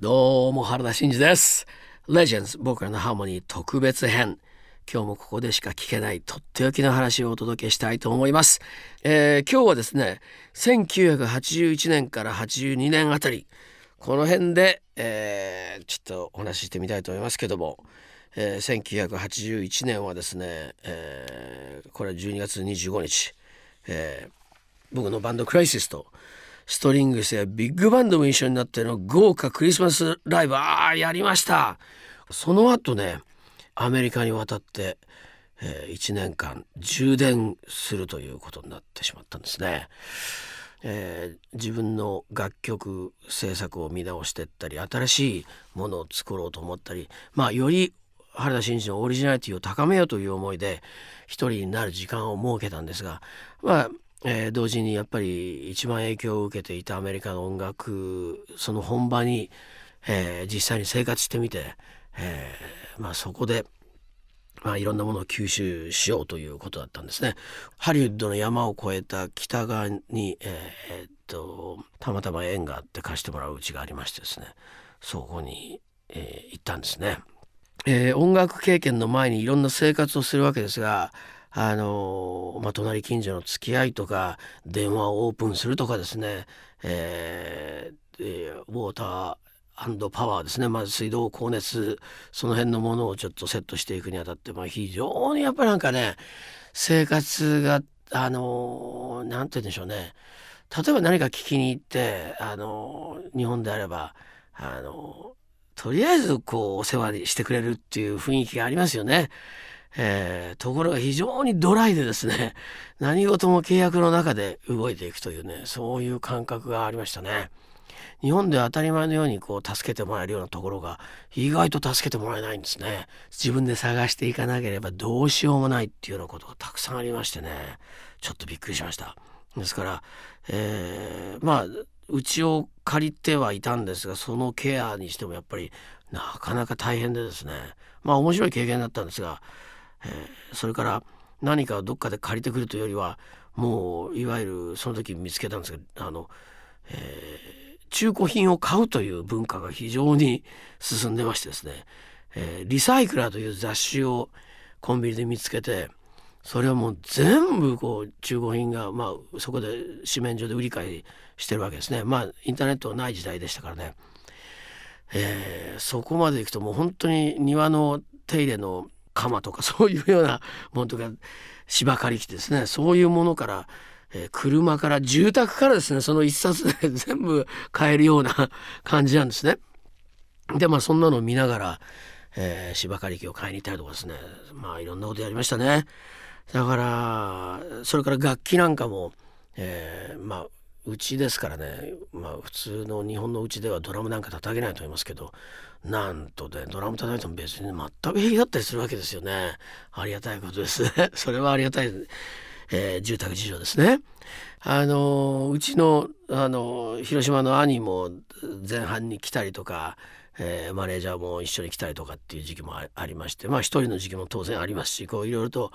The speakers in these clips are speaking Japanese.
どうも原田真二です。Legends 僕らのハーモニー特別編。今日もここでしか聞けないとっておきの話をお届けしたいと思います、えー、今日はですね1981年から82年あたり。この辺で、えー、ちょっとお話ししてみたいと思いますけども、えー、1981年はですね、えー、これは12月25日、えー、僕のバンドクライシスとストリングスやビッグバンドも一緒になっての豪華クリスマスライブああやりましたその後ねアメリカに渡って、えー、1年間充電するということになってしまったんですね。えー、自分の楽曲制作を見直していったり新しいものを作ろうと思ったりまあより原田真二のオリジナリティを高めようという思いで一人になる時間を設けたんですがまあえー、同時にやっぱり一番影響を受けていたアメリカの音楽その本場に、えー、実際に生活してみて、えー、まあ、そこで、まあ、いろんなものを吸収しようということだったんですね。ハリウッドの山を越えた北側に、えー、っとたまたま縁があって貸してもらううちがありましてですねそこに、え行ったんですね。え音楽経験の前にいろんな生活をするわけですがあのまあ、隣近所の付き合いとか電話をオープンするとかですね、えー、ウォーターパワーですね、まず水道光熱その辺のものをちょっとセットしていくにあたって、まあ、非常にやっぱりなんかね生活があの何て言うんでしょうね。例えば何か聞きに行ってあの日本であればあのとりあえずこうお世話にしてくれるっていう雰囲気がありますよね。えー、ところが非常にドライでですね 何事も契約の中で動いていくというねそういう感覚がありましたね。日本では当たり前のようにこう助けてもらえるようなところが意外と助けてもらえないんですね。自分で探していかなければどうしようもないっていうようなことがたくさんありましてねちょっとびっくりしました。ですから、えー、まあうちを借りてはいたんですがそのケアにしてもやっぱりなかなか大変でですねまあ面白い経験だったんですがえー、それから何かどっかで借りてくるというよりはもういわゆるその時見つけたんですけどあの、えー、中古品を買うという文化が非常に進んでましてですね、えー、リサイクラーという雑誌をコンビニで見つけてそれをもう全部こう中古品が、まあ、そこで紙面上で売り買いしてるわけですね。まあインターネットはない時代でしたからね、えー、そこまでいくともう本当に庭の手入れの鎌とか そういうようなものとか芝刈り機ですねそういうものから、えー、車から住宅からですねその一冊で 全部買えるような 感じなんですね。でまあそんなのを見ながら、えー、芝刈り機を買いに行ったりとかですねまあいろんなことやりましたね。だからそれから楽器なんかも、えー、まあうちですからねまあ普通の日本のうちではドラムなんか叩けないと思いますけどなんとでドラム叩いても別に全く平気だったりするわけですよね。ありがたいことです。ね それはありがたい、えー、住宅事情ですね。あのうちのあの広島の兄も前半に来たりとかえー、マネージャーも一緒に来たりとかっていう時期もありましてまあ一人の時期も当然ありますしこういろいろと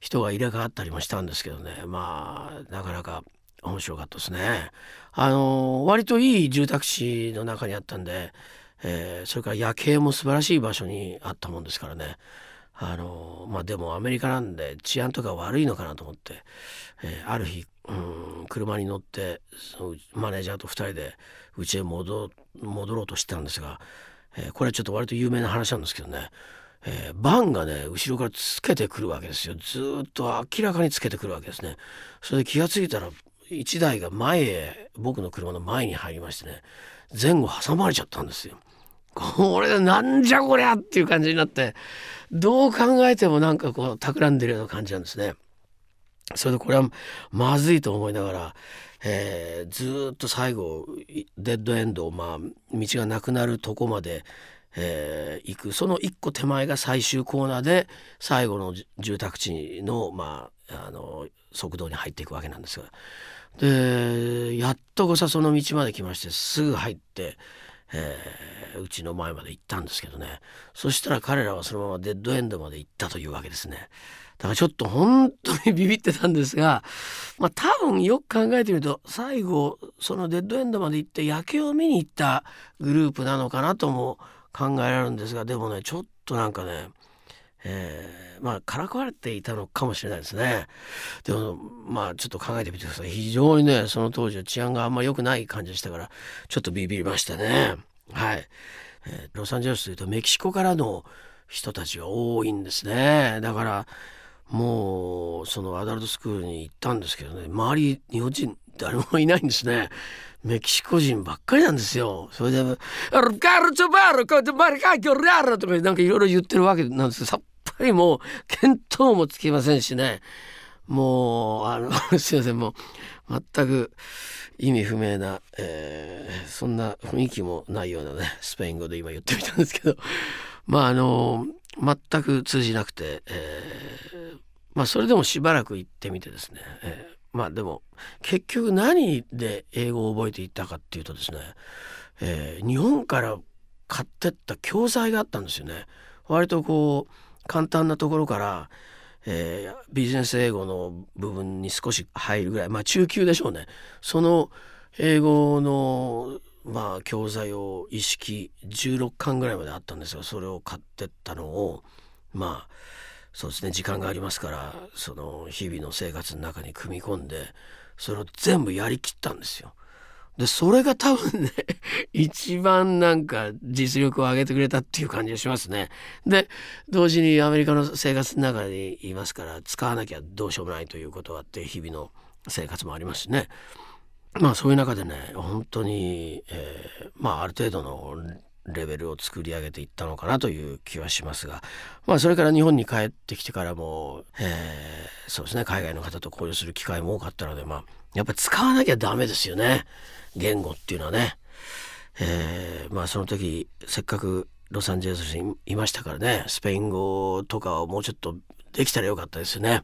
人が入れ替わったりもしたんですけどね。まあなかなか面白かったですね。あの割といい住宅地の中にあったんで、えー、それから夜景も素晴らしい場所にあったもんですからね。あのまあでもアメリカなんで治安とか悪いのかなと思って、えー、ある日、うん、車に乗ってそのマネージャーと2人で家へ戻ろうとしてたんですが、えー、これはちょっと割と有名な話なんですけどねえー、バンがね後ろからつけてくるわけですよずっと明らかにつけてくるわけですねそれで気が付いたら1台が前へ僕の車の前に入りましてね前後挟まれちゃったんですよ。これなんじゃこりゃっていう感じになってどう考えてもなんかこう企んでるような感じなんですね。それでこれはまずいと思いながら、えー、ずっと最後デッドエンドまあ道がなくなるとこまで、えー、行くその一個手前が最終コーナーで最後の住宅地の,、まあ、あの側道に入っていくわけなんですがでやっとこさその道まで来ましてすぐ入って、えー、うちの前まで行ったんですけどねそしたら彼らはそのままデッドエンドまで行ったというわけですね。だからちょっと本当にビビってたんですが、まあ多分よく考えてみると最後そのデッドエンドまで行って夜景を見に行ったグループなのかなとも考えられるんですがでもねちょっとなんかねえー、まあからかわれていたのかもしれないですね。でもまあちょっと考えてみてください。非常にねその当時は治安があんま良くない感じでしたからちょっとビビりましたね。はい、えー、ロサンゼルスというとメキシコからの人たちが多いんですね。だからもうそのアダルトスクールに行ったんですけどね周り日本人誰もいないんですね。メキシコ人ばっかりなんですよ。それで、カルチョバール、コートマリカキョラーラとかなんかいろいろ言ってるわけなんですけど、さっぱりもう見当もつきませんしね。もう、あの、すいません、もう全く意味不明な、えー、そんな雰囲気もないようなね、スペイン語で今言ってみたんですけど、まああの、全く通じなくて、えー、まあそれでもしばらく行ってみてですね、えーまあでも結局何で英語を覚えていったかっていうとですね、えー、日本から買ってった教材があったんですよね。割とこう簡単なところから、えー、ビジネス英語の部分に少し入るぐらいまあ中級でしょうね。その英語のまあ教材を意識16巻ぐらいまであったんですがそれを買ってったのをまあそうですね時間がありますからその日々の生活の中に組み込んでそれを全部やりきったんですよ。でそれが多分ね 一番なんか実力を上げてくれたっていう感じがしますね。で同時にアメリカの生活の中にいますから使わなきゃどうしようもないということはあって日々の生活もありますしね。まあそういう中でね本当に、えー、まあある程度のレベルを作り上げていったのかなという気はしますが、まあ、それから日本に帰ってきてからも、えー、そうですね海外の方と交流する機会も多かったので、まあ、やっぱり使わなきゃダメですよね言語っていうのはね。えー、まあその時せっかくロサンゼルスにいましたからねスペイン語とかをもうちょっとできたらよかったですよね。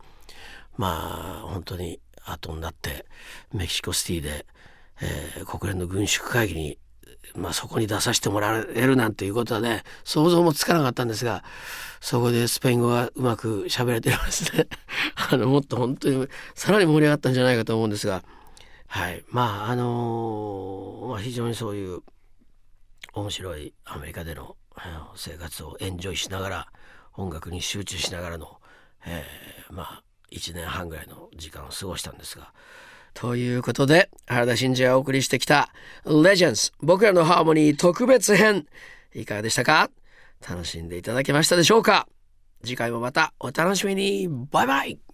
まあ本当に後になってメキシコシティで、えー、国連の軍縮会議にまあ、そこに出させてもらえるなんていうことはね想像もつかなかったんですがそこでスペイン語がうまく喋れてるんですね。あのもっと本当にさらに盛り上がったんじゃないかと思うんですが。はい。まああのー、まあ、非常にそういう面白いアメリカでの生活をエンジョイしながら音楽に集中しながらの、えー、まあ1年半ぐらいの時間を過ごしたんですがということで、原田真二がお送りしてきたレジェンズ僕らのハーモニー特別編いかがでしたか？楽しんでいただけましたでしょうか？次回もまたお楽しみに。バイバイ。